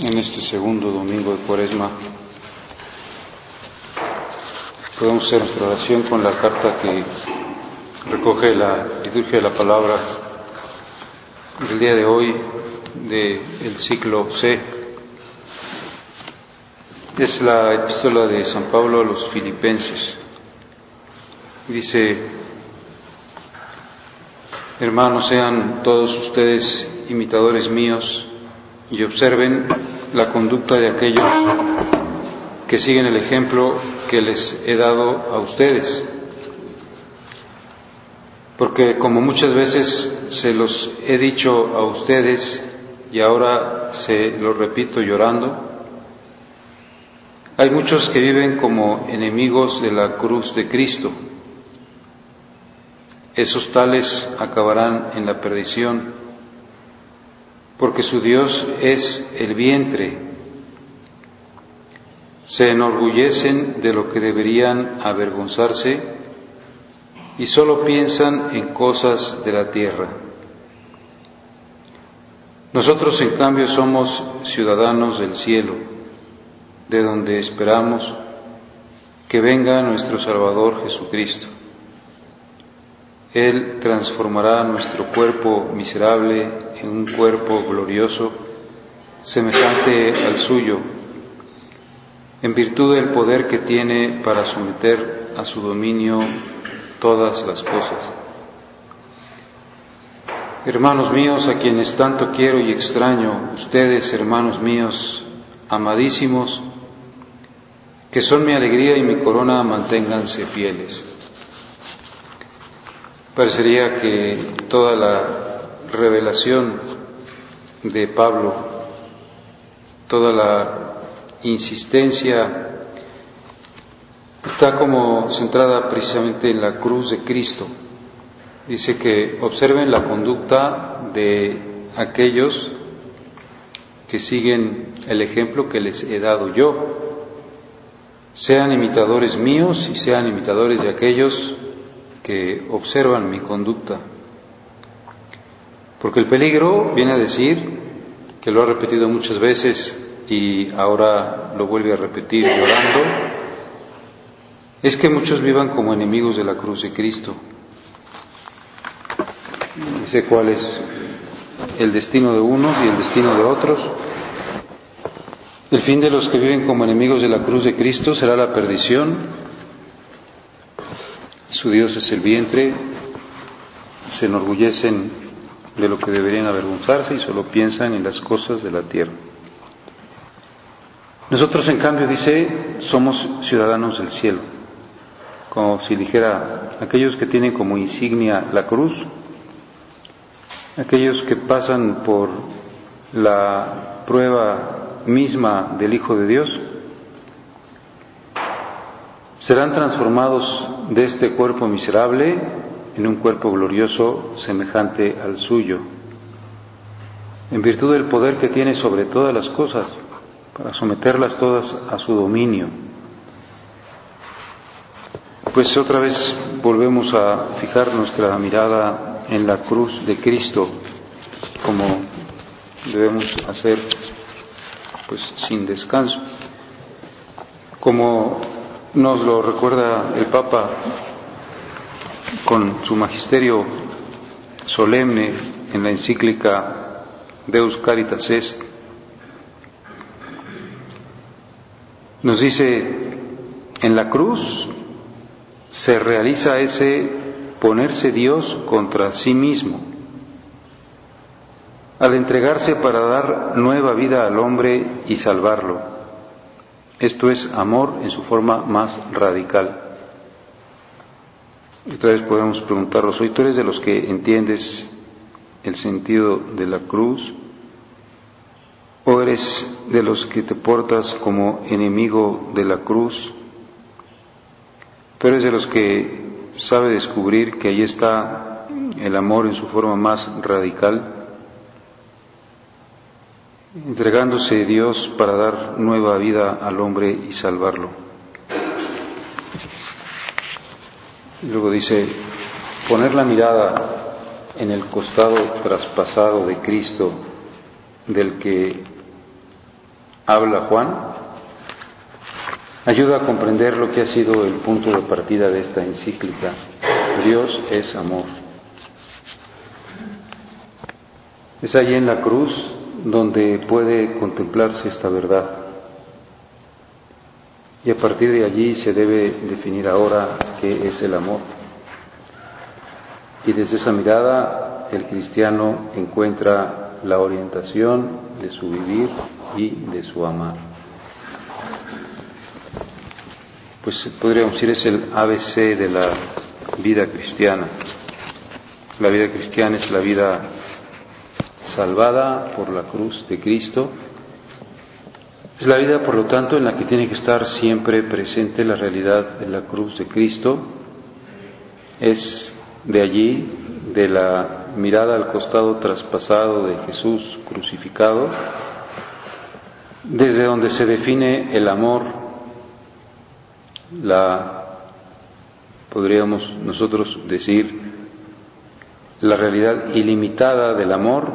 En este segundo domingo de Cuaresma podemos hacer nuestra oración con la carta que recoge la liturgia de la palabra del día de hoy del ciclo C. Es la epístola de San Pablo a los filipenses. Dice, hermanos, sean todos ustedes imitadores míos y observen la conducta de aquellos que siguen el ejemplo que les he dado a ustedes. Porque como muchas veces se los he dicho a ustedes y ahora se lo repito llorando, hay muchos que viven como enemigos de la cruz de Cristo. Esos tales acabarán en la perdición porque su Dios es el vientre. Se enorgullecen de lo que deberían avergonzarse y solo piensan en cosas de la tierra. Nosotros, en cambio, somos ciudadanos del cielo, de donde esperamos que venga nuestro Salvador Jesucristo. Él transformará nuestro cuerpo miserable en un cuerpo glorioso, semejante al suyo, en virtud del poder que tiene para someter a su dominio todas las cosas. Hermanos míos, a quienes tanto quiero y extraño, ustedes, hermanos míos, amadísimos, que son mi alegría y mi corona, manténganse fieles. Parecería que toda la revelación de Pablo, toda la insistencia está como centrada precisamente en la cruz de Cristo. Dice que observen la conducta de aquellos que siguen el ejemplo que les he dado yo. Sean imitadores míos y sean imitadores de aquellos que observan mi conducta. Porque el peligro viene a decir, que lo ha repetido muchas veces y ahora lo vuelve a repetir llorando, es que muchos vivan como enemigos de la cruz de Cristo. Dice cuál es el destino de unos y el destino de otros. El fin de los que viven como enemigos de la cruz de Cristo será la perdición, su Dios es el vientre, se enorgullecen de lo que deberían avergonzarse y solo piensan en las cosas de la tierra. Nosotros, en cambio, dice, somos ciudadanos del cielo, como si dijera, aquellos que tienen como insignia la cruz, aquellos que pasan por la prueba misma del Hijo de Dios, serán transformados de este cuerpo miserable en un cuerpo glorioso semejante al suyo, en virtud del poder que tiene sobre todas las cosas, para someterlas todas a su dominio. Pues otra vez volvemos a fijar nuestra mirada en la cruz de Cristo, como debemos hacer pues sin descanso. Como nos lo recuerda el Papa con su magisterio solemne en la encíclica Deus Caritas Est. Nos dice, en la cruz se realiza ese ponerse Dios contra sí mismo, al entregarse para dar nueva vida al hombre y salvarlo. Esto es amor en su forma más radical. Entonces podemos preguntarnos, hoy tú eres de los que entiendes el sentido de la cruz o eres de los que te portas como enemigo de la cruz. Tú eres de los que sabe descubrir que ahí está el amor en su forma más radical, entregándose Dios para dar nueva vida al hombre y salvarlo. Luego dice, poner la mirada en el costado traspasado de Cristo del que habla Juan, ayuda a comprender lo que ha sido el punto de partida de esta encíclica. Dios es amor. Es allí en la cruz donde puede contemplarse esta verdad. Y a partir de allí se debe definir ahora qué es el amor. Y desde esa mirada el cristiano encuentra la orientación de su vivir y de su amar. Pues podríamos decir es el ABC de la vida cristiana. La vida cristiana es la vida salvada por la cruz de Cristo es la vida, por lo tanto, en la que tiene que estar siempre presente la realidad de la cruz de Cristo. Es de allí, de la mirada al costado traspasado de Jesús crucificado, desde donde se define el amor, la, podríamos nosotros decir, la realidad ilimitada del amor,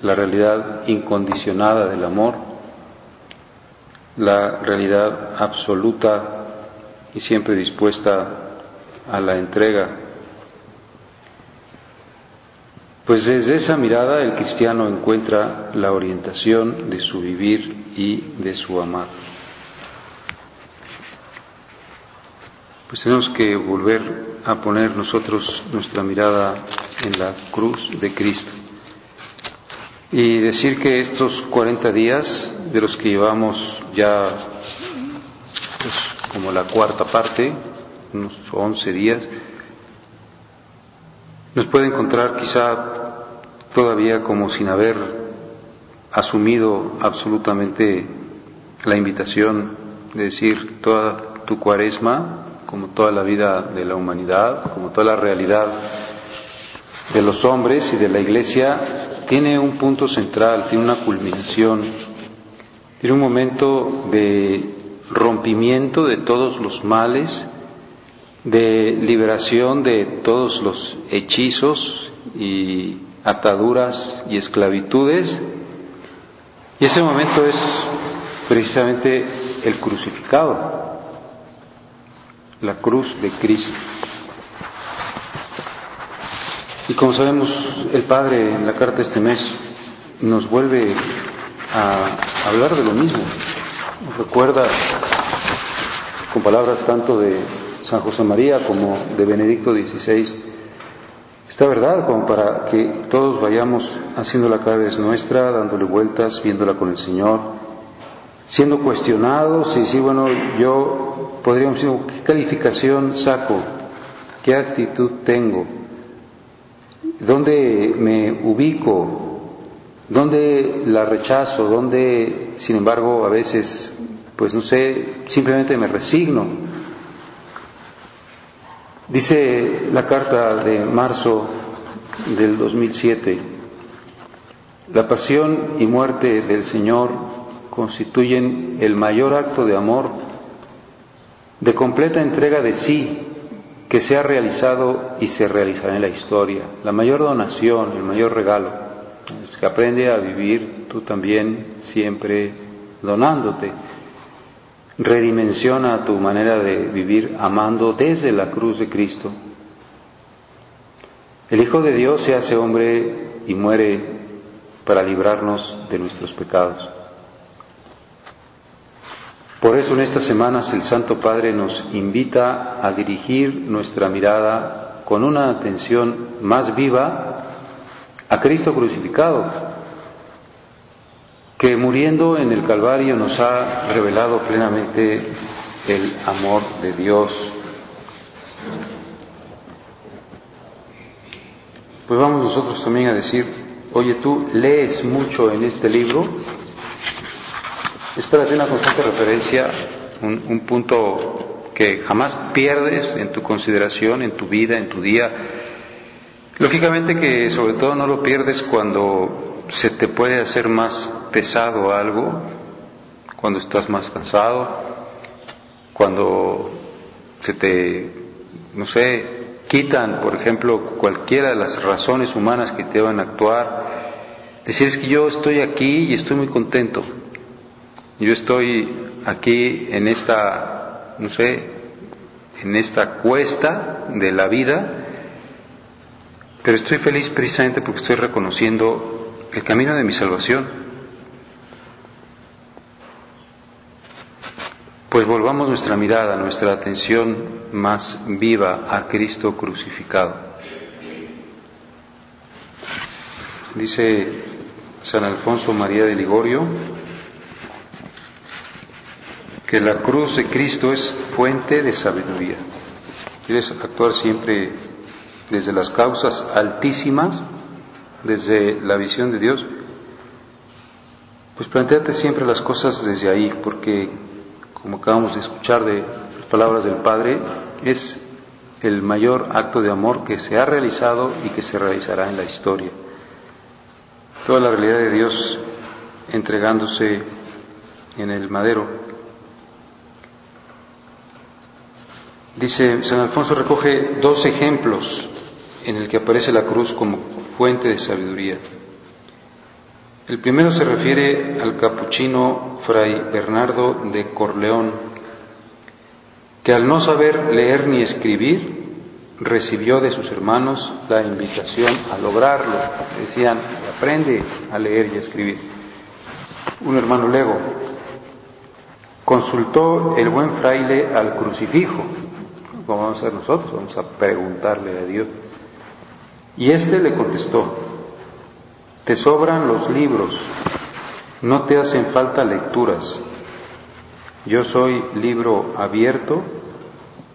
la realidad incondicionada del amor, la realidad absoluta y siempre dispuesta a la entrega. Pues desde esa mirada el cristiano encuentra la orientación de su vivir y de su amar. Pues tenemos que volver a poner nosotros nuestra mirada en la cruz de Cristo y decir que estos 40 días de los que llevamos ya pues, como la cuarta parte, unos 11 días, nos puede encontrar quizá todavía como sin haber asumido absolutamente la invitación de decir toda tu cuaresma, como toda la vida de la humanidad, como toda la realidad de los hombres y de la iglesia, tiene un punto central, tiene una culminación, tiene un momento de rompimiento de todos los males, de liberación de todos los hechizos y ataduras y esclavitudes. Y ese momento es precisamente el crucificado, la cruz de Cristo. Y como sabemos, el Padre en la carta este mes nos vuelve a hablar de lo mismo. Nos recuerda con palabras tanto de San José María como de Benedicto XVI esta verdad como para que todos vayamos haciéndola cada vez nuestra, dándole vueltas, viéndola con el Señor, siendo cuestionados y decir, bueno, yo podríamos decir, ¿qué calificación saco? ¿Qué actitud tengo? ¿Dónde me ubico? ¿Dónde la rechazo? ¿Dónde, sin embargo, a veces, pues no sé, simplemente me resigno? Dice la carta de marzo del 2007, la pasión y muerte del Señor constituyen el mayor acto de amor, de completa entrega de sí que se ha realizado y se realizará en la historia. La mayor donación, el mayor regalo, es que aprende a vivir tú también siempre donándote. Redimensiona tu manera de vivir amando desde la cruz de Cristo. El Hijo de Dios se hace hombre y muere para librarnos de nuestros pecados. Por eso en estas semanas el Santo Padre nos invita a dirigir nuestra mirada con una atención más viva a Cristo crucificado, que muriendo en el Calvario nos ha revelado plenamente el amor de Dios. Pues vamos nosotros también a decir, oye, tú lees mucho en este libro, Espérate una constante referencia, un, un punto que jamás pierdes en tu consideración, en tu vida, en tu día. Lógicamente que sobre todo no lo pierdes cuando se te puede hacer más pesado algo, cuando estás más cansado, cuando se te, no sé, quitan, por ejemplo, cualquiera de las razones humanas que te van a actuar. Decir es que yo estoy aquí y estoy muy contento. Yo estoy aquí en esta, no sé, en esta cuesta de la vida, pero estoy feliz precisamente porque estoy reconociendo el camino de mi salvación. Pues volvamos nuestra mirada, nuestra atención más viva a Cristo crucificado. Dice San Alfonso María de Ligorio, que la cruz de Cristo es fuente de sabiduría. Quieres actuar siempre desde las causas altísimas, desde la visión de Dios, pues planteate siempre las cosas desde ahí, porque como acabamos de escuchar de las palabras del Padre, es el mayor acto de amor que se ha realizado y que se realizará en la historia. Toda la realidad de Dios entregándose en el madero Dice, San Alfonso recoge dos ejemplos en el que aparece la cruz como fuente de sabiduría. El primero se refiere al capuchino fray Bernardo de Corleón, que al no saber leer ni escribir, recibió de sus hermanos la invitación a lograrlo. Decían, aprende a leer y a escribir. Un hermano lego consultó el buen fraile al crucifijo como vamos a hacer nosotros, vamos a preguntarle a Dios. Y éste le contestó, te sobran los libros, no te hacen falta lecturas. Yo soy libro abierto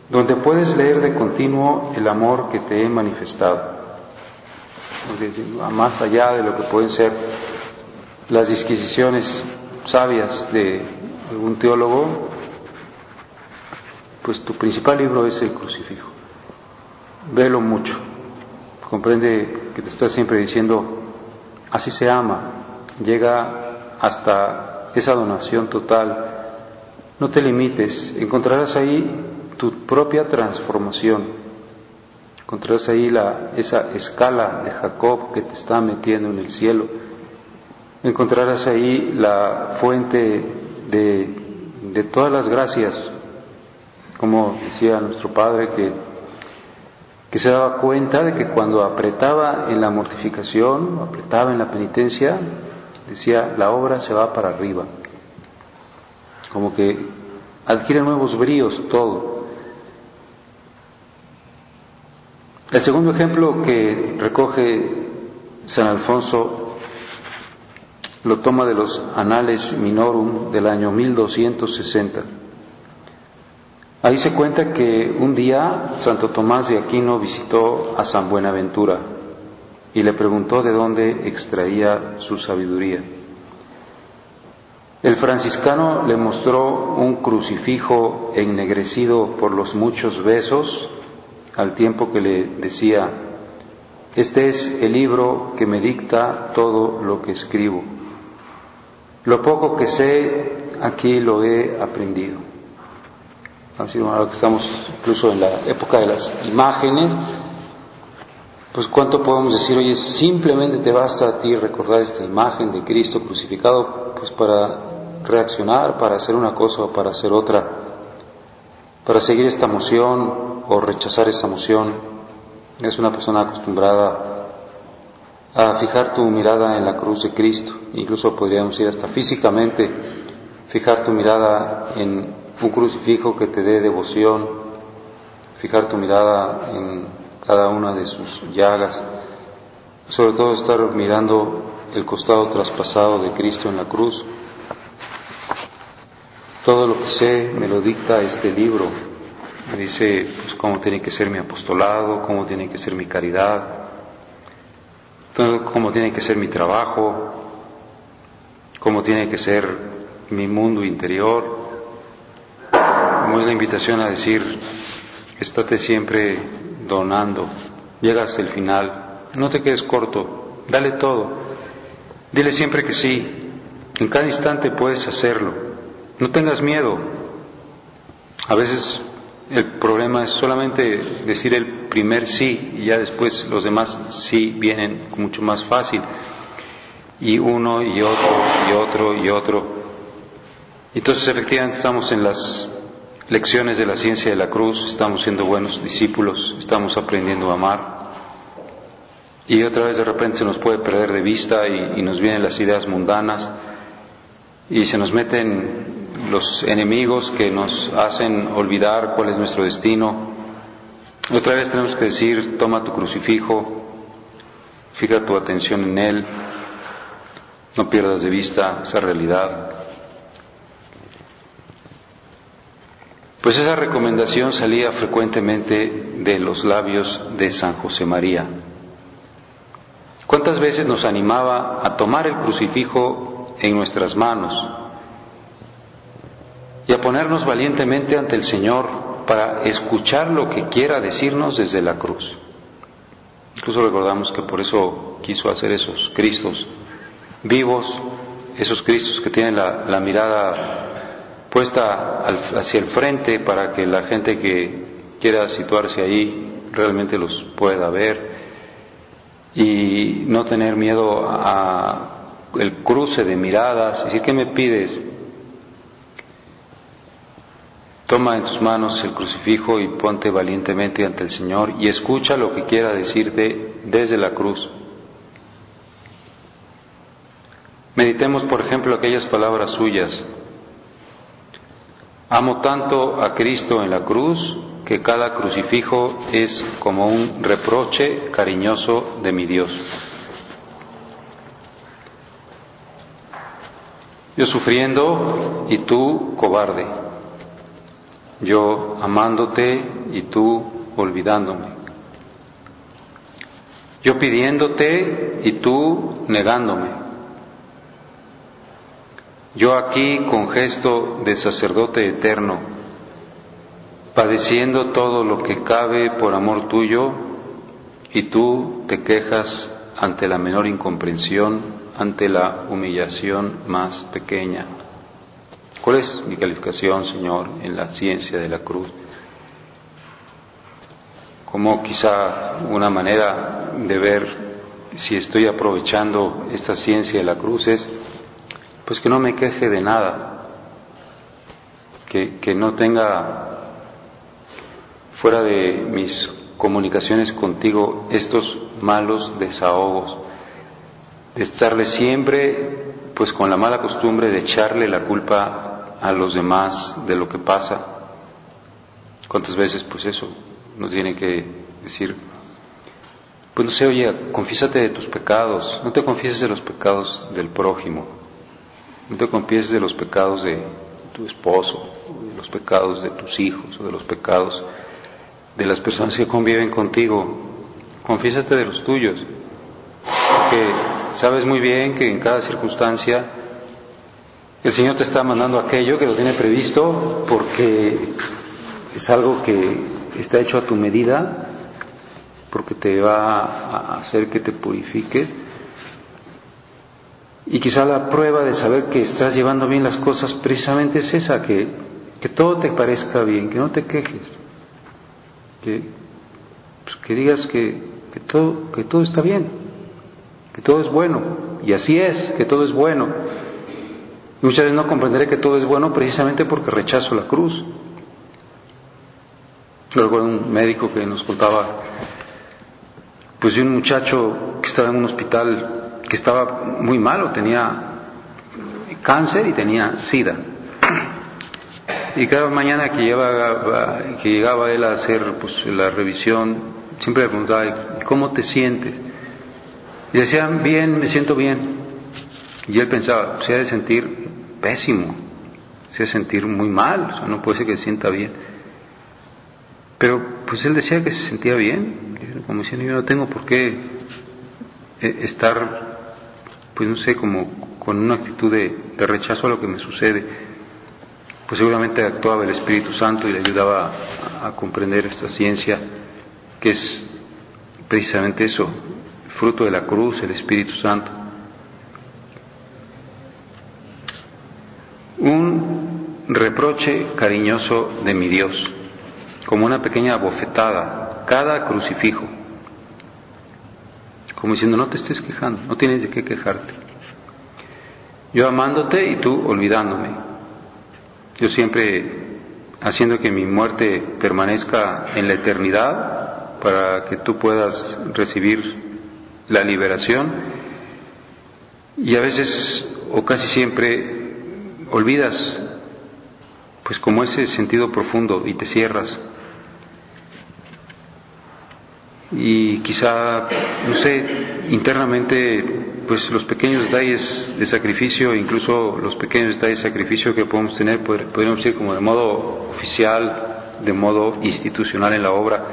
donde puedes leer de continuo el amor que te he manifestado. Más allá de lo que pueden ser las disquisiciones sabias de algún teólogo, pues tu principal libro es el crucifijo. Velo mucho. Comprende que te está siempre diciendo, así se ama. Llega hasta esa donación total. No te limites. Encontrarás ahí tu propia transformación. Encontrarás ahí la, esa escala de Jacob que te está metiendo en el cielo. Encontrarás ahí la fuente de, de todas las gracias como decía nuestro Padre, que, que se daba cuenta de que cuando apretaba en la mortificación, apretaba en la penitencia, decía, la obra se va para arriba, como que adquiere nuevos bríos todo. El segundo ejemplo que recoge San Alfonso lo toma de los Anales Minorum del año 1260. Ahí se cuenta que un día Santo Tomás de Aquino visitó a San Buenaventura y le preguntó de dónde extraía su sabiduría. El franciscano le mostró un crucifijo ennegrecido por los muchos besos, al tiempo que le decía, este es el libro que me dicta todo lo que escribo. Lo poco que sé, aquí lo he aprendido ahora que estamos incluso en la época de las imágenes, pues cuánto podemos decir, oye, simplemente te basta a ti recordar esta imagen de Cristo crucificado, pues para reaccionar, para hacer una cosa o para hacer otra, para seguir esta emoción o rechazar esa emoción. Es una persona acostumbrada a fijar tu mirada en la cruz de Cristo, incluso podríamos ir hasta físicamente fijar tu mirada en un crucifijo que te dé devoción, fijar tu mirada en cada una de sus llagas, sobre todo estar mirando el costado traspasado de Cristo en la cruz. Todo lo que sé me lo dicta este libro. Me dice pues, cómo tiene que ser mi apostolado, cómo tiene que ser mi caridad, cómo tiene que ser mi trabajo, cómo tiene que ser mi mundo interior. Como es la invitación a decir, estate siempre donando, llega hasta el final, no te quedes corto, dale todo, dile siempre que sí, en cada instante puedes hacerlo, no tengas miedo. A veces el problema es solamente decir el primer sí y ya después los demás sí vienen mucho más fácil. Y uno y otro y otro y otro. Entonces efectivamente estamos en las lecciones de la ciencia de la cruz, estamos siendo buenos discípulos, estamos aprendiendo a amar. Y otra vez de repente se nos puede perder de vista y, y nos vienen las ideas mundanas y se nos meten los enemigos que nos hacen olvidar cuál es nuestro destino. Otra vez tenemos que decir, toma tu crucifijo, fija tu atención en él, no pierdas de vista esa realidad. Pues esa recomendación salía frecuentemente de los labios de San José María. ¿Cuántas veces nos animaba a tomar el crucifijo en nuestras manos? y a ponernos valientemente ante el Señor para escuchar lo que quiera decirnos desde la cruz. Incluso recordamos que por eso quiso hacer esos Cristos vivos, esos Cristos que tienen la, mirada puesta hacia el frente para que la gente que quiera situarse ahí realmente los pueda ver y no tener miedo a el cruce de miradas, decir, ¿qué me pides? Toma en tus manos el crucifijo y ponte valientemente ante el Señor y escucha lo que quiera decirte desde la cruz. Meditemos, por ejemplo, aquellas palabras suyas. Amo tanto a Cristo en la cruz que cada crucifijo es como un reproche cariñoso de mi Dios. Yo sufriendo y tú cobarde yo amándote y tú olvidándome. Yo pidiéndote y tú negándome. Yo aquí con gesto de sacerdote eterno, padeciendo todo lo que cabe por amor tuyo, y tú te quejas ante la menor incomprensión, ante la humillación más pequeña. ¿Cuál es mi calificación, Señor, en la ciencia de la cruz? Como quizá una manera de ver si estoy aprovechando esta ciencia de la cruz es, pues que no me queje de nada, que, que no tenga fuera de mis comunicaciones contigo estos malos desahogos, de estarle siempre pues con la mala costumbre de echarle la culpa a los demás de lo que pasa. ¿Cuántas veces pues eso nos tiene que decir? Pues no sé, oye, confiésate de tus pecados, no te confieses de los pecados del prójimo, no te confieses de los pecados de tu esposo, de los pecados de tus hijos, o de los pecados de las personas que conviven contigo, confiésate de los tuyos, porque sabes muy bien que en cada circunstancia el Señor te está mandando aquello que lo tiene previsto porque es algo que está hecho a tu medida, porque te va a hacer que te purifiques. Y quizá la prueba de saber que estás llevando bien las cosas precisamente es esa, que, que todo te parezca bien, que no te quejes, que, pues, que digas que, que, todo, que todo está bien, que todo es bueno, y así es, que todo es bueno. Muchas veces no comprenderé que todo es bueno precisamente porque rechazo la cruz. Luego un médico que nos contaba, pues de un muchacho que estaba en un hospital que estaba muy malo, tenía cáncer y tenía sida. Y cada mañana que llegaba, que llegaba él a hacer pues, la revisión, siempre le preguntaba, ¿cómo te sientes? Y decían, bien, me siento bien. Y él pensaba, se ha de sentir pésimo, se ha de sentir muy mal, no puede ser que se sienta bien. Pero pues él decía que se sentía bien, como diciendo, yo no tengo por qué eh, estar, pues no sé, como con una actitud de, rechazo a lo que me sucede. Pues seguramente actuaba el Espíritu Santo y le ayudaba a comprender esta ciencia, que es precisamente eso, fruto de la cruz, el Espíritu Santo. Un reproche cariñoso de mi Dios, como una pequeña bofetada, cada crucifijo, como diciendo, no te estés quejando, no tienes de qué quejarte. Yo amándote y tú olvidándome. Yo siempre haciendo que mi muerte permanezca en la eternidad para que tú puedas recibir la liberación y a veces o casi siempre olvidas pues como ese sentido profundo y te cierras y quizá no sé internamente pues los pequeños detalles de sacrificio incluso los pequeños detalles de sacrificio que podemos tener podríamos decir como de modo oficial de modo institucional en la obra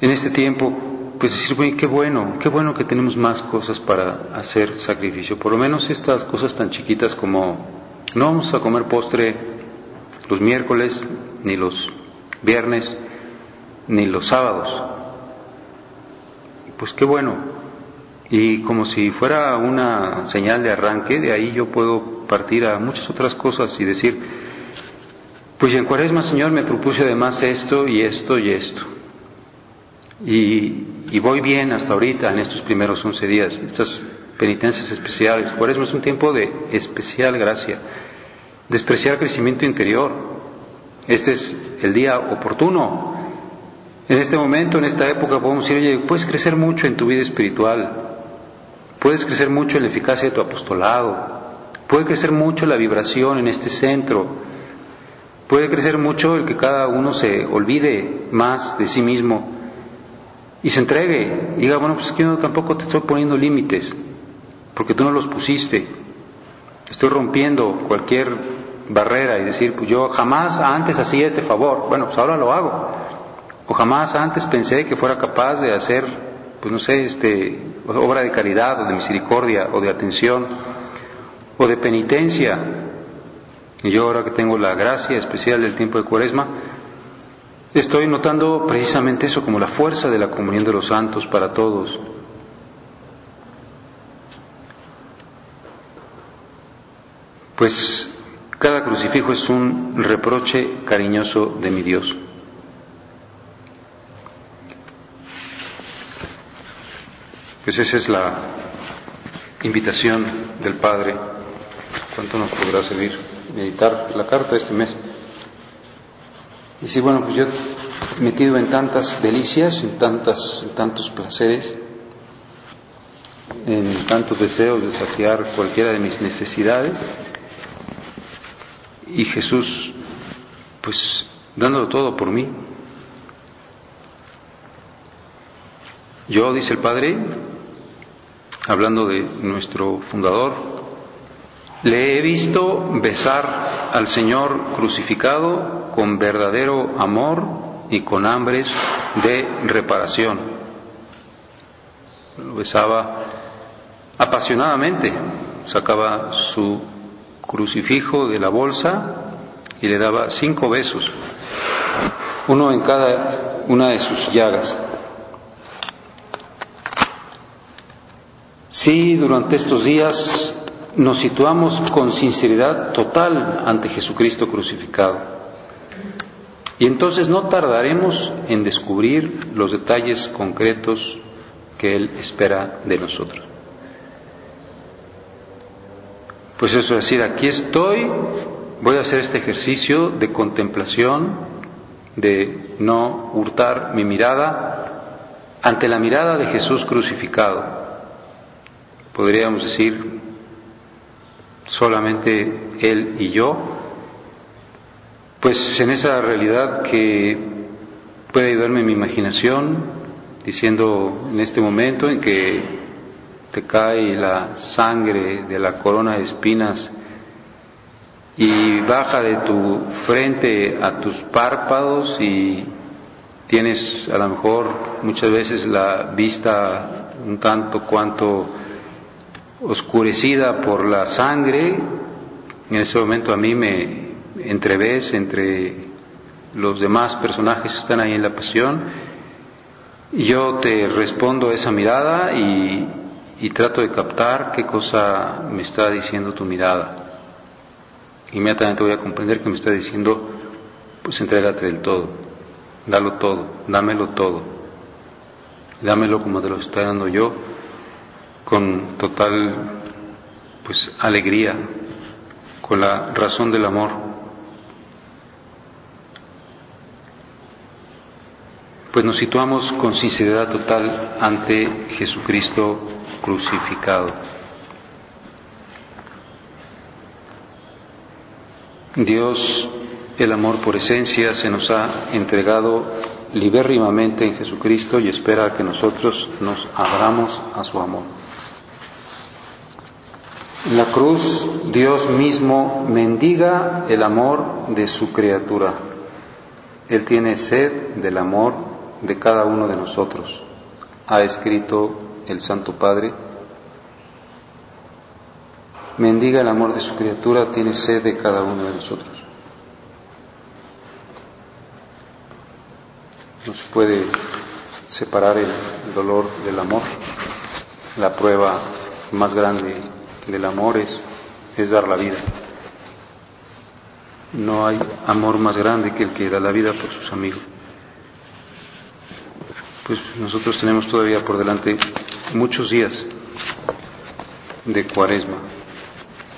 en este tiempo pues decir, bueno, qué bueno, qué bueno que tenemos más cosas para hacer sacrificio. Por lo menos estas cosas tan chiquitas como no vamos a comer postre los miércoles, ni los viernes, ni los sábados. Pues qué bueno. Y como si fuera una señal de arranque, de ahí yo puedo partir a muchas otras cosas y decir, pues en cuaresma, Señor, me propuse además esto y esto y esto. Y, voy bien hasta ahorita en estos primeros once días, estas penitencias especiales. Eso es un tiempo de especial gracia, de especial crecimiento interior. Este es el día oportuno. En este momento, en esta época, podemos decir, oye, puedes crecer mucho en tu vida espiritual, puedes crecer mucho en la eficacia de tu apostolado, puede crecer mucho la vibración en este centro, puede crecer mucho el que cada uno se olvide más de sí mismo y se entregue y diga, bueno, pues es que yo tampoco te estoy poniendo límites, porque tú no los pusiste. Estoy rompiendo cualquier barrera y decir, pues yo jamás antes hacía este favor, bueno, pues ahora lo hago. O jamás antes pensé que fuera capaz de hacer, pues no sé, este, obra de caridad o de misericordia o de atención o de penitencia. Y yo ahora que tengo la gracia especial del tiempo de cuaresma, Estoy notando precisamente eso como la fuerza de la comunión de los santos para todos. Pues cada crucifijo es un reproche cariñoso de mi Dios. Pues esa es la invitación del Padre. ¿Cuánto nos podrá servir meditar la carta este mes? Y si bueno, pues yo metido en tantas delicias, en, tantas, en tantos placeres, en tantos deseos de saciar cualquiera de mis necesidades, y Jesús, pues dándolo todo por mí. Yo, dice el Padre, hablando de nuestro fundador, le he visto besar al Señor crucificado con verdadero amor y con hambres de reparación. Lo besaba apasionadamente, sacaba su crucifijo de la bolsa y le daba cinco besos, uno en cada una de sus llagas. Sí, durante estos días nos situamos con sinceridad total ante Jesucristo crucificado. Y entonces no tardaremos en descubrir los detalles concretos que Él espera de nosotros. Pues eso es decir, aquí estoy, voy a hacer este ejercicio de contemplación, de no hurtar mi mirada ante la mirada de Jesús crucificado. Podríamos decir, solamente Él y yo, pues en esa realidad que puede ayudarme mi imaginación, diciendo en este momento en que te cae la sangre de la corona de espinas y baja de tu frente a tus párpados y tienes a lo mejor muchas veces la vista un tanto cuanto oscurecida por la sangre, en ese momento a mí me entreves entre los demás personajes que están ahí en la pasión, yo te respondo a esa mirada y, trato de captar qué cosa me está diciendo tu mirada. Inmediatamente voy a comprender que me está diciendo, pues entrégate del todo, dalo todo, dámelo todo, dámelo como te lo estoy dando yo, con total pues alegría, con la razón del amor. Pues nos situamos con sinceridad total ante Jesucristo crucificado. Dios, el amor por esencia, se nos ha entregado libérrimamente en Jesucristo y espera que nosotros nos abramos a su amor. La cruz Dios mismo mendiga el amor de su criatura. Él tiene sed del amor de cada uno de nosotros. Ha escrito el Santo Padre. Mendiga el amor de su criatura, tiene sed de cada uno de nosotros. No se puede separar el dolor del amor. La prueba más grande del amor es, es dar la vida. No hay amor más grande que el que da la vida por sus amigos. Pues nosotros tenemos todavía por delante muchos días de cuaresma.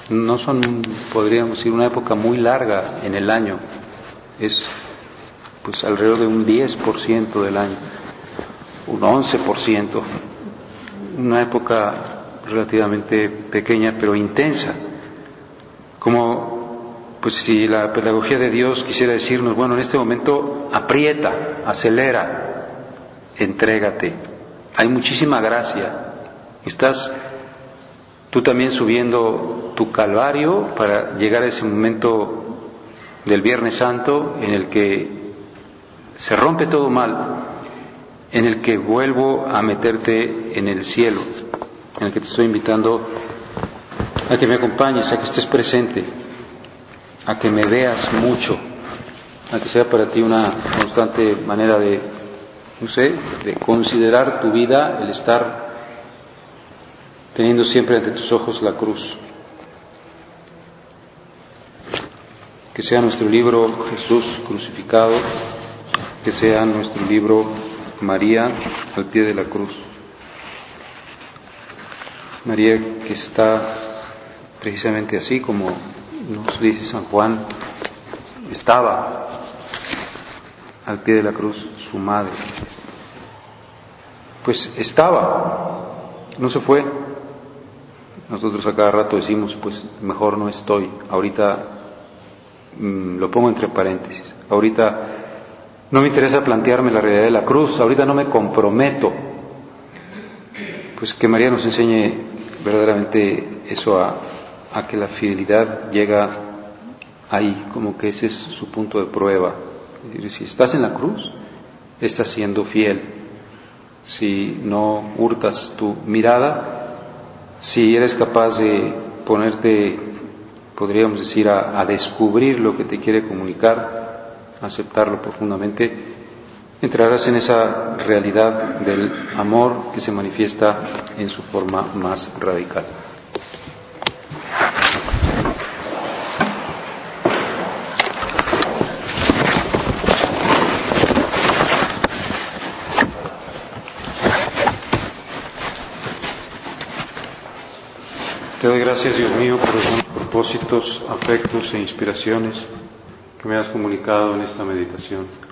No son, podríamos decir, una época muy larga en el año. Es pues alrededor de un 10% del año, un 11%. Una época relativamente pequeña pero intensa. Como pues si la pedagogía de Dios quisiera decirnos, bueno, en este momento aprieta, acelera, entrégate. Hay muchísima gracia. Estás tú también subiendo tu calvario para llegar a ese momento del Viernes Santo en el que se rompe todo mal, en el que vuelvo a meterte en el cielo en el que te estoy invitando a que me acompañes, a que estés presente, a que me veas mucho, a que sea para ti una constante manera de, no sé, de considerar tu vida, el estar teniendo siempre ante tus ojos la cruz. Que sea nuestro libro Jesús crucificado, que sea nuestro libro María al pie de la cruz. María que está precisamente así como nos dice San Juan, estaba al pie de la cruz su madre. Pues estaba, no se fue. Nosotros a cada rato decimos, pues mejor no estoy. Ahorita mm, lo pongo entre paréntesis. Ahorita no me interesa plantearme la realidad de la cruz. Ahorita no me comprometo. Pues que María nos enseñe verdaderamente eso a, que la fidelidad llega ahí, como que ese es su punto de prueba. Si estás en la cruz, estás siendo fiel. Si no hurtas tu mirada, si eres capaz de ponerte, podríamos decir, a, a descubrir lo que te quiere comunicar, aceptarlo profundamente, entrarás en esa realidad del amor que se manifiesta en su forma más radical. Te doy gracias, Dios mío, por los propósitos, afectos e inspiraciones que me has comunicado en esta meditación.